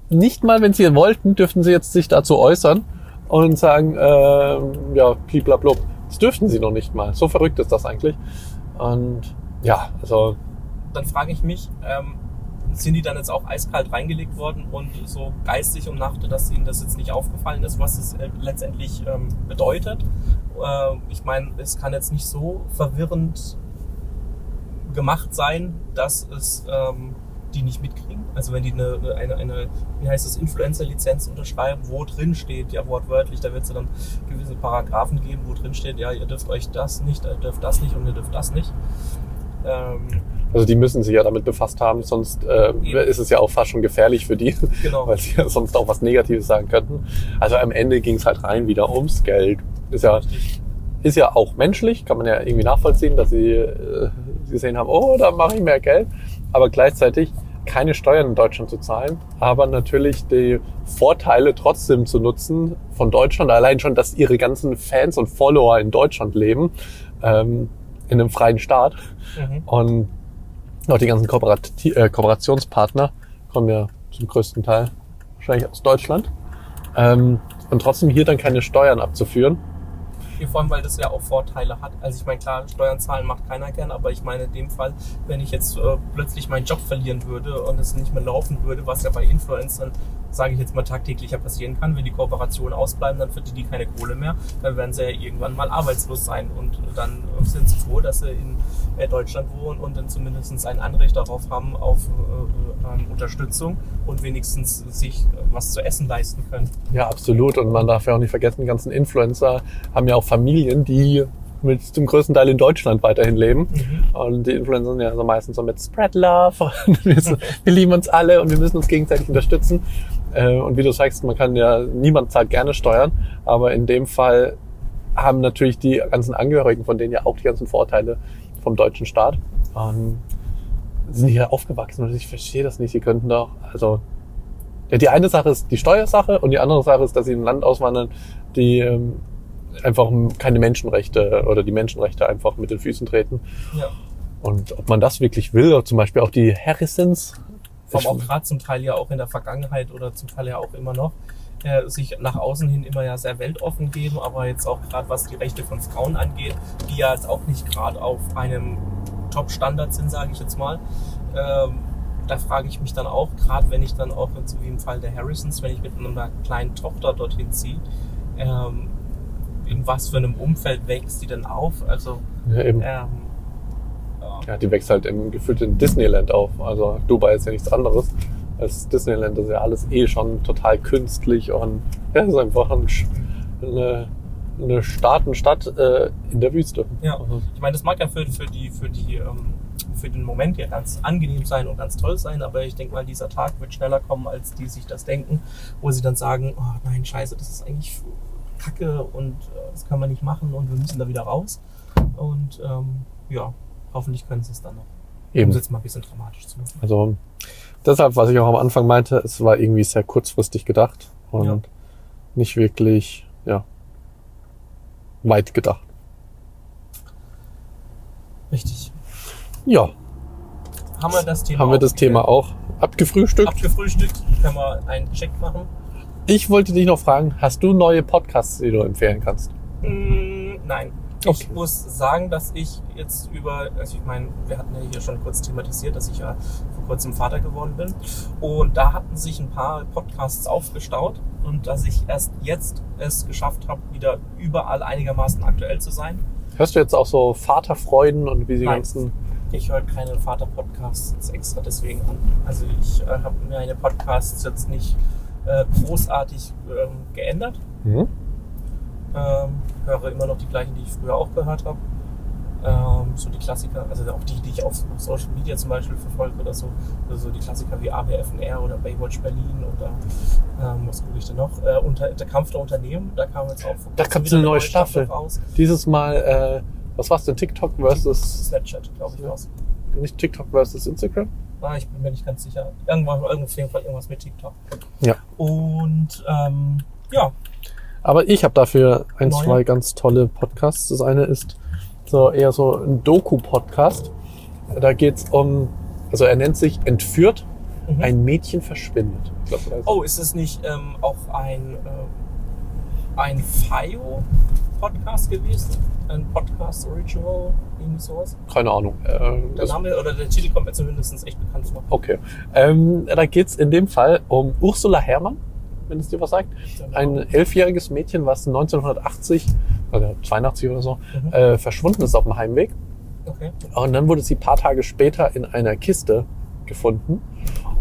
[SPEAKER 1] nicht mal, wenn sie wollten, dürften sie jetzt sich dazu äußern und sagen, ähm, ja, bliblablub. Das dürften sie noch nicht mal. So verrückt ist das eigentlich. Und ja, also
[SPEAKER 2] dann frage ich mich, ähm, sind die dann jetzt auch eiskalt reingelegt worden und so geistig und nachte, dass ihnen das jetzt nicht aufgefallen ist, was es äh, letztendlich ähm, bedeutet? Äh, ich meine, es kann jetzt nicht so verwirrend gemacht sein, dass es ähm, die nicht mitkriegen. Also wenn die eine, eine, eine wie heißt es, Influencer-Lizenz unterschreiben, wo drin steht, ja wortwörtlich, da wird es ja dann gewisse Paragraphen geben, wo drin steht, ja, ihr dürft euch das nicht, ihr dürft das nicht und ihr dürft das nicht. Ähm,
[SPEAKER 1] Also die müssen sich ja damit befasst haben, sonst äh, ist es ja auch fast schon gefährlich für die,
[SPEAKER 2] genau.
[SPEAKER 1] weil sie ja sonst auch was Negatives sagen könnten. Also am Ende ging es halt rein wieder ums Geld. Ist ja,
[SPEAKER 2] Richtig.
[SPEAKER 1] ist ja auch menschlich, kann man ja irgendwie nachvollziehen, dass sie äh, gesehen haben, oh, da mache ich mehr Geld. Aber gleichzeitig keine Steuern in Deutschland zu zahlen, aber natürlich die Vorteile trotzdem zu nutzen von Deutschland. Allein schon, dass ihre ganzen Fans und Follower in Deutschland leben, ähm, in einem freien Staat.
[SPEAKER 2] Mhm.
[SPEAKER 1] Und auch die ganzen Kooperati äh, Kooperationspartner kommen ja zum größten Teil wahrscheinlich aus Deutschland. Ähm, und trotzdem hier dann keine Steuern abzuführen.
[SPEAKER 2] Hier vor allem, weil das ja auch Vorteile hat. Also ich meine, klar, Steuern zahlen macht keiner gern, aber ich meine in dem Fall, wenn ich jetzt äh, plötzlich meinen Job verlieren würde und es nicht mehr laufen würde, was ja bei Influencern, sage ich jetzt mal, tagtäglich ja passieren kann, wenn die Kooperationen ausbleiben, dann verdienen die keine Kohle mehr, dann werden sie ja irgendwann mal arbeitslos sein und dann sind sie froh, dass sie in äh, Deutschland wohnen und dann zumindest ein Anrecht darauf haben auf äh, äh, Unterstützung und wenigstens sich was zu essen leisten können.
[SPEAKER 1] Ja, absolut. Und man darf ja auch nicht vergessen, die ganzen Influencer haben ja auch Familien, die mit zum größten Teil in Deutschland weiterhin leben. Und die Influencer sind ja so meistens so mit Spread Love. Wir lieben uns alle und wir müssen uns gegenseitig unterstützen. Äh, Und wie du sagst, man kann ja, niemand zahlt gerne Steuern, aber in dem Fall haben natürlich die ganzen Angehörigen von denen ja auch die ganzen Vorteile vom deutschen Staat. Und sind hier aufgewachsen und ich verstehe das nicht. Sie könnten doch, also ja, die eine Sache ist die Steuersache und die andere Sache ist, dass sie in ein Land auswandern, die ähm, einfach keine Menschenrechte oder die Menschenrechte einfach mit den Füßen treten.
[SPEAKER 2] Ja.
[SPEAKER 1] Und ob man das wirklich will, zum Beispiel auch die Harrisons.
[SPEAKER 2] Auch gerade zum Teil ja auch in der Vergangenheit oder zum Teil ja auch immer noch, äh, sich nach außen hin immer ja sehr weltoffen geben, aber jetzt auch gerade was die Rechte von Frauen angeht, die ja jetzt auch nicht gerade auf einem Top-Standard sind, sage ich jetzt mal. Ähm, da frage ich mich dann auch, gerade wenn ich dann auch, so wie im Fall der Harrisons, wenn ich mit einer kleinen Tochter dorthin ziehe, ähm, in was für einem Umfeld wächst die denn auf? Also,
[SPEAKER 1] Ja, eben.
[SPEAKER 2] ähm, ja.
[SPEAKER 1] Die wächst halt im gefühlten Disneyland auf. Also Dubai ist ja nichts anderes als Disneyland. Das ist ja alles eh schon total künstlich und ja, es ist einfach ein, eine, eine Staatenstadt äh, in der Wüste.
[SPEAKER 2] Ja.
[SPEAKER 1] Also,
[SPEAKER 2] Ich meine, das mag ja für, für die, für die, ähm, für den Moment ja ganz angenehm sein und ganz toll sein, aber ich denke mal, dieser Tag wird schneller kommen, als die sich das denken, wo sie dann sagen, oh nein, scheiße, das ist eigentlich Kacke und äh, das kann man nicht machen und wir müssen da wieder raus. Und ähm, ja, hoffentlich können sie es dann noch. Um
[SPEAKER 1] eben.
[SPEAKER 2] es jetzt mal ein bisschen dramatisch zu machen.
[SPEAKER 1] Also deshalb, was ich auch am Anfang meinte, es war irgendwie sehr kurzfristig gedacht und
[SPEAKER 2] Ja.
[SPEAKER 1] nicht wirklich, ja, weit gedacht.
[SPEAKER 2] Richtig.
[SPEAKER 1] Ja,
[SPEAKER 2] Haben wir das Thema
[SPEAKER 1] haben wir das
[SPEAKER 2] auch
[SPEAKER 1] Thema auch abgefrühstückt.
[SPEAKER 2] abgefrühstückt? Können wir einen Check machen?
[SPEAKER 1] Ich wollte dich noch fragen, hast du neue Podcasts, die du empfehlen kannst?
[SPEAKER 2] Mm, Nein.
[SPEAKER 1] Okay.
[SPEAKER 2] Ich muss sagen, dass ich jetzt über, also ich meine, wir hatten ja hier schon kurz thematisiert, dass ich ja vor kurzem Vater geworden bin. Und da hatten sich ein paar Podcasts aufgestaut und dass ich erst jetzt es geschafft habe, wieder überall einigermaßen aktuell zu sein.
[SPEAKER 1] Hörst du jetzt auch so Vaterfreuden und wie die
[SPEAKER 2] Nein.
[SPEAKER 1] ganzen...
[SPEAKER 2] Ich höre keine Vater-Podcasts extra deswegen an. Also ich äh, habe meine Podcasts jetzt nicht äh, großartig ähm, geändert.
[SPEAKER 1] Mhm.
[SPEAKER 2] Ähm, höre immer noch die gleichen, die ich früher auch gehört habe. Ähm, so die Klassiker, also auch die, die ich auf Social Media zum Beispiel verfolge oder so. Also so die Klassiker wie ABFNR oder Baywatch Berlin oder ähm, was gucke ich denn noch? Äh, unter, der Kampf der Unternehmen, da kam jetzt auch
[SPEAKER 1] Da kommt
[SPEAKER 2] wieder
[SPEAKER 1] eine neue Staffel.
[SPEAKER 2] raus.
[SPEAKER 1] Dieses Mal, äh, was war's denn? TikTok versus...
[SPEAKER 2] Snapchat, glaube ich, war's.
[SPEAKER 1] Nicht TikTok versus Instagram?
[SPEAKER 2] Ah, ich bin mir nicht ganz sicher. Irgendwann, auf jeden Fall irgendwas mit TikTok.
[SPEAKER 1] Ja.
[SPEAKER 2] Und ähm, ja,
[SPEAKER 1] Aber ich habe dafür ein,
[SPEAKER 2] Neue?
[SPEAKER 1] zwei ganz tolle Podcasts. Das eine ist so eher so ein Doku-Podcast. Da geht's um, also er nennt sich Entführt,
[SPEAKER 2] Mhm.
[SPEAKER 1] ein Mädchen verschwindet. Glaub,
[SPEAKER 2] Oh, ist es nicht ähm, auch ein, äh, ein FIO-Podcast gewesen? Ein Podcast Original, irgendwie sowas?
[SPEAKER 1] Keine Ahnung. Äh,
[SPEAKER 2] Der Name oder der Titel kommt mir zumindest echt bekannt vor.
[SPEAKER 1] okay. Ähm, da geht's in dem Fall um Ursula Herrmann, wenn es dir was sagt. Ein elfjähriges Mädchen, was 1980, also 82 oder so,
[SPEAKER 2] Mhm.
[SPEAKER 1] äh, verschwunden ist auf dem Heimweg.
[SPEAKER 2] Okay.
[SPEAKER 1] Und dann wurde sie ein paar Tage später in einer Kiste gefunden.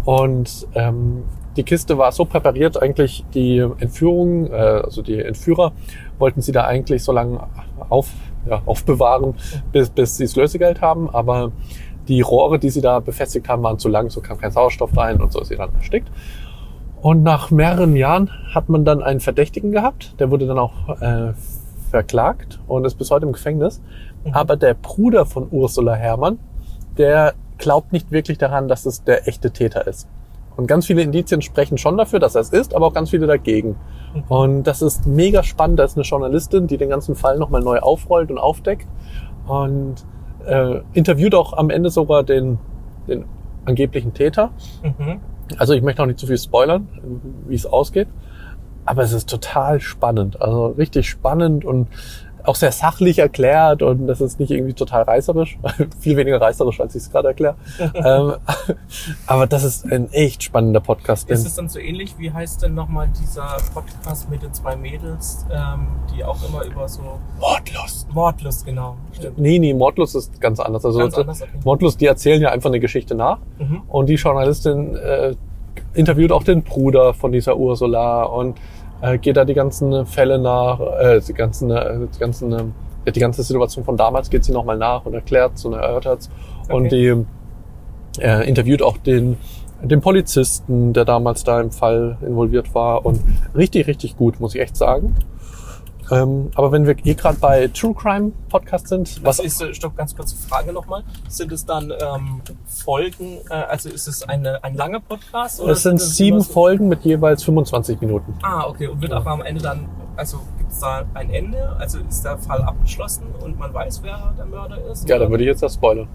[SPEAKER 1] Und ähm, die Kiste war so präpariert, eigentlich die Entführung, äh, also die Entführer wollten sie da eigentlich so lange auf, ja, aufbewahren, bis, bis sie das Lösegeld haben. Aber die Rohre, die sie da befestigt haben, waren zu lang, so kam kein Sauerstoff rein und so ist sie dann erstickt. Und nach mehreren Jahren hat man dann einen Verdächtigen gehabt, der wurde dann auch äh, verklagt und ist bis heute im Gefängnis.
[SPEAKER 2] Mhm.
[SPEAKER 1] Aber der Bruder von Ursula Herrmann, der glaubt nicht wirklich daran, dass es der echte Täter ist. Und ganz viele Indizien sprechen schon dafür, dass er es ist, aber auch ganz viele dagegen. Und das ist mega spannend. Da ist eine Journalistin, die den ganzen Fall nochmal neu aufrollt und aufdeckt und äh, interviewt auch am Ende sogar den, den angeblichen Täter.
[SPEAKER 2] Mhm.
[SPEAKER 1] Also ich möchte auch nicht zu viel spoilern, wie es ausgeht. Aber es ist total spannend. Also richtig spannend und auch sehr sachlich erklärt und das ist nicht irgendwie total reißerisch. Viel weniger reißerisch, als ich es gerade erkläre. ähm, aber das ist ein echt spannender Podcast.
[SPEAKER 2] Ist es dann so ähnlich, wie heißt denn nochmal dieser Podcast mit den zwei Mädels, ähm, die auch immer über so
[SPEAKER 1] Mordlust.
[SPEAKER 2] Mordlust, genau, stimmt.
[SPEAKER 1] Nee, nee, Mordlust ist ganz anders. Also
[SPEAKER 2] Ganz anders, okay.
[SPEAKER 1] Mordlust, die erzählen ja einfach eine Geschichte nach.
[SPEAKER 2] Mhm.
[SPEAKER 1] Und die Journalistin äh, interviewt auch den Bruder von dieser Ursula und äh, geht da die ganzen Fälle nach, äh, die ganzen, äh, die ganzen, äh, die ganze Situation von damals geht sie nochmal nach und erklärt und erörtert. Und die äh, interviewt auch den, den Polizisten, der damals da im Fall involviert war. Und richtig, richtig gut, muss ich echt sagen. Ähm, aber wenn wir eh gerade bei True Crime Podcast sind,
[SPEAKER 2] Was
[SPEAKER 1] was
[SPEAKER 2] ist, äh, stopp, ganz kurze Frage nochmal. Sind es dann ähm, Folgen, äh, also ist es eine, ein langer Podcast?
[SPEAKER 1] es sind
[SPEAKER 2] es
[SPEAKER 1] sieben
[SPEAKER 2] so-
[SPEAKER 1] Folgen mit jeweils 25 Minuten.
[SPEAKER 2] Ah, okay. Und wird aber am Ende dann, also gibt es da ein Ende? Also ist der Fall abgeschlossen und man weiß, wer der Mörder ist?
[SPEAKER 1] Ja,
[SPEAKER 2] oder?
[SPEAKER 1] dann würde ich jetzt das spoilern.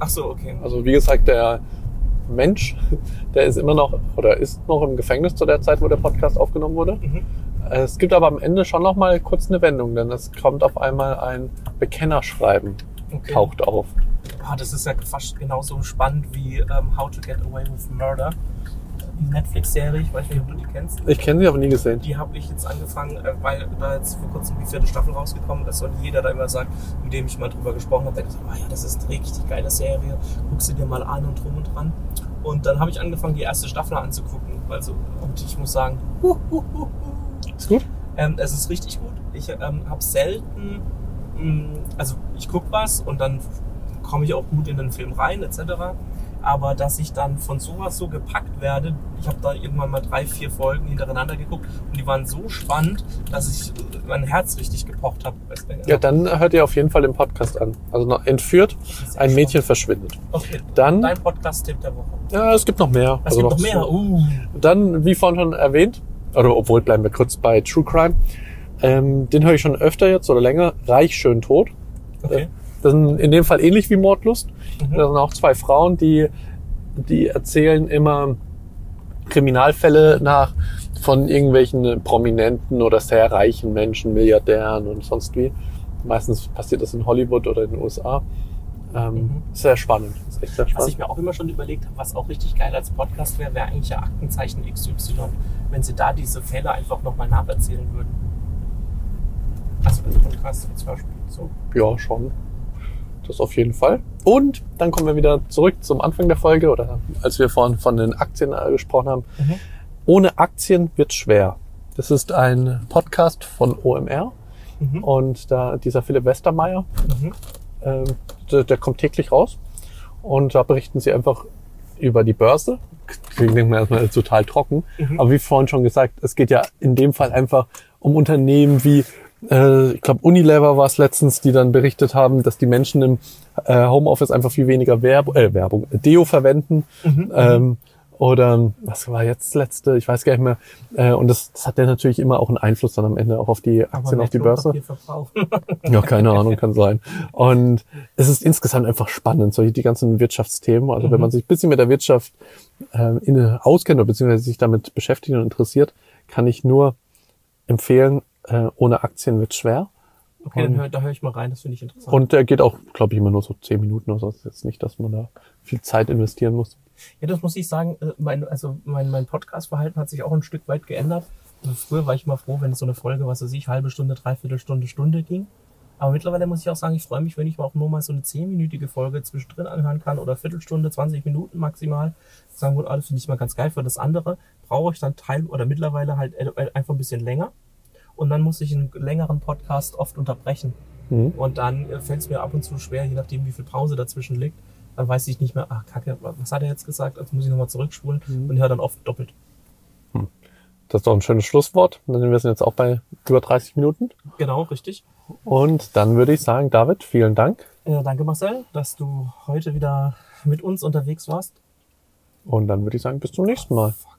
[SPEAKER 2] Ach so, okay.
[SPEAKER 1] Also wie gesagt, der Mensch, der ist immer noch oder ist noch im Gefängnis zu der Zeit, wo der Podcast aufgenommen wurde.
[SPEAKER 2] Mhm.
[SPEAKER 1] Es gibt aber am Ende schon noch mal kurz eine Wendung, denn es kommt auf einmal ein Bekennerschreiben,
[SPEAKER 2] okay.
[SPEAKER 1] taucht auf.
[SPEAKER 2] Ah, das ist ja fast genauso spannend wie ähm, How to Get Away with Murder. Die Netflix-Serie, ich weiß nicht, ob du die kennst.
[SPEAKER 1] Ich kenne sie aber nie gesehen.
[SPEAKER 2] Die habe ich jetzt angefangen, äh, weil da jetzt vor kurzem die vierte Staffel rausgekommen ist und jeder da immer sagt, mit dem ich mal drüber gesprochen habe, der gesagt, ah ja, das ist eine richtig geile Serie, guck sie dir mal an und drum und dran. Und dann habe ich angefangen, die erste Staffel anzugucken. Also, und ich muss sagen, hu, hu, hu, hu.
[SPEAKER 1] Ist gut?
[SPEAKER 2] Ähm, es ist richtig gut. Ich ähm, habe selten, mh, also ich guck was und dann komme ich auch gut in den Film rein etc. Aber dass ich dann von sowas so gepackt werde, ich habe da irgendwann mal drei, vier Folgen hintereinander geguckt und die waren so spannend, dass ich äh, mein Herz richtig gepocht habe.
[SPEAKER 1] Ja, dann hört ihr auf jeden Fall den Podcast an. Also noch entführt, ein Mädchen verschwindet.
[SPEAKER 2] Okay,
[SPEAKER 1] Dann,
[SPEAKER 2] dein Podcast-Tipp der Woche.
[SPEAKER 1] ja, es gibt noch mehr.
[SPEAKER 2] Es
[SPEAKER 1] Also
[SPEAKER 2] gibt noch mehr. Uh.
[SPEAKER 1] Dann, wie vorhin schon erwähnt, oder obwohl bleiben wir kurz bei True Crime, ähm, den höre ich schon öfter jetzt oder länger, Reich, schön, tot.
[SPEAKER 2] Okay.
[SPEAKER 1] Das sind in dem Fall ähnlich wie Mordlust.
[SPEAKER 2] Mhm.
[SPEAKER 1] Da sind auch zwei Frauen, die, die erzählen immer Kriminalfälle nach von irgendwelchen prominenten oder sehr reichen Menschen, Milliardären und sonst wie. Meistens passiert das in Hollywood oder in den USA. Ähm,
[SPEAKER 2] Mhm.
[SPEAKER 1] Sehr spannend. Sehr
[SPEAKER 2] Was
[SPEAKER 1] spannend.
[SPEAKER 2] ich mir auch immer schon überlegt habe, was auch richtig geil als Podcast wäre, wäre eigentlich ja Aktenzeichen XY, wenn sie da diese Fälle einfach nochmal nacherzählen würden. Also als Podcast als Hörspiel. So.
[SPEAKER 1] Ja, schon. Das auf jeden Fall. Und dann kommen wir wieder zurück zum Anfang der Folge oder als wir vorhin von den Aktien äh, gesprochen haben.
[SPEAKER 2] Mhm.
[SPEAKER 1] Ohne Aktien wird schwer. Das ist ein Podcast von OMR
[SPEAKER 2] Mhm.
[SPEAKER 1] und da dieser Philipp Westermeier,
[SPEAKER 2] Mhm.
[SPEAKER 1] ähm, der, der kommt täglich raus und da berichten sie einfach über die Börse. Klingt mir erstmal total trocken,
[SPEAKER 2] Mhm.
[SPEAKER 1] aber wie vorhin schon gesagt, es geht ja in dem Fall einfach um Unternehmen wie äh, ich glaube Unilever war es letztens, die dann berichtet haben, dass die Menschen im äh, Homeoffice einfach viel weniger Werb äh, Werbung, Deo verwenden.
[SPEAKER 2] Mhm.
[SPEAKER 1] Ähm, oder was war jetzt das letzte? Ich weiß gar nicht mehr. Äh, und das, das hat ja natürlich immer auch einen Einfluss dann am Ende auch auf die Aktien, auf die Börse. Ja, keine Ahnung, kann sein. Und es ist insgesamt einfach spannend, solche die ganzen Wirtschaftsthemen. Also wenn man sich ein bisschen mit der Wirtschaft ähm, in, auskennt oder beziehungsweise sich damit beschäftigt und interessiert, kann ich nur empfehlen, äh, ohne Aktien wird schwer.
[SPEAKER 2] Okay, dann hör, da höre ich mal rein, das finde ich interessant.
[SPEAKER 1] Und der geht auch, glaube ich, immer nur so zehn Minuten oder so. Das ist jetzt nicht, dass man da viel Zeit investieren muss.
[SPEAKER 2] Ja, das muss ich sagen, äh, mein, also mein, mein Podcast-Verhalten hat sich auch ein Stück weit geändert. Also früher war ich immer froh, wenn so eine Folge, was weiß ich, halbe Stunde, dreiviertel Stunde, Stunde ging. Aber mittlerweile muss ich auch sagen, ich freue mich, wenn ich mal auch nur mal so eine zehnminütige Folge zwischendrin anhören kann oder Viertelstunde, 20 Minuten maximal. Sagen wir, alles finde ich mal ganz geil. Für das andere brauche ich dann Teil oder mittlerweile halt äh, einfach ein bisschen länger. Und dann muss ich einen längeren Podcast oft unterbrechen.
[SPEAKER 1] Mhm.
[SPEAKER 2] Und dann äh, fällt es mir ab und zu schwer, je nachdem, wie viel Pause dazwischen liegt. Dann weiß ich nicht mehr, ach Kacke, was hat er jetzt gesagt? Also muss ich nochmal zurückspulen und höre dann oft doppelt.
[SPEAKER 1] Das ist doch ein schönes Schlusswort. Dann sind wir jetzt auch bei über 30 Minuten.
[SPEAKER 2] Genau, richtig.
[SPEAKER 1] Und dann würde ich sagen, David, vielen Dank.
[SPEAKER 2] Äh, danke Marcel, dass du heute wieder mit uns unterwegs warst.
[SPEAKER 1] Und dann würde ich sagen, bis zum nächsten Mal.
[SPEAKER 2] Fuck.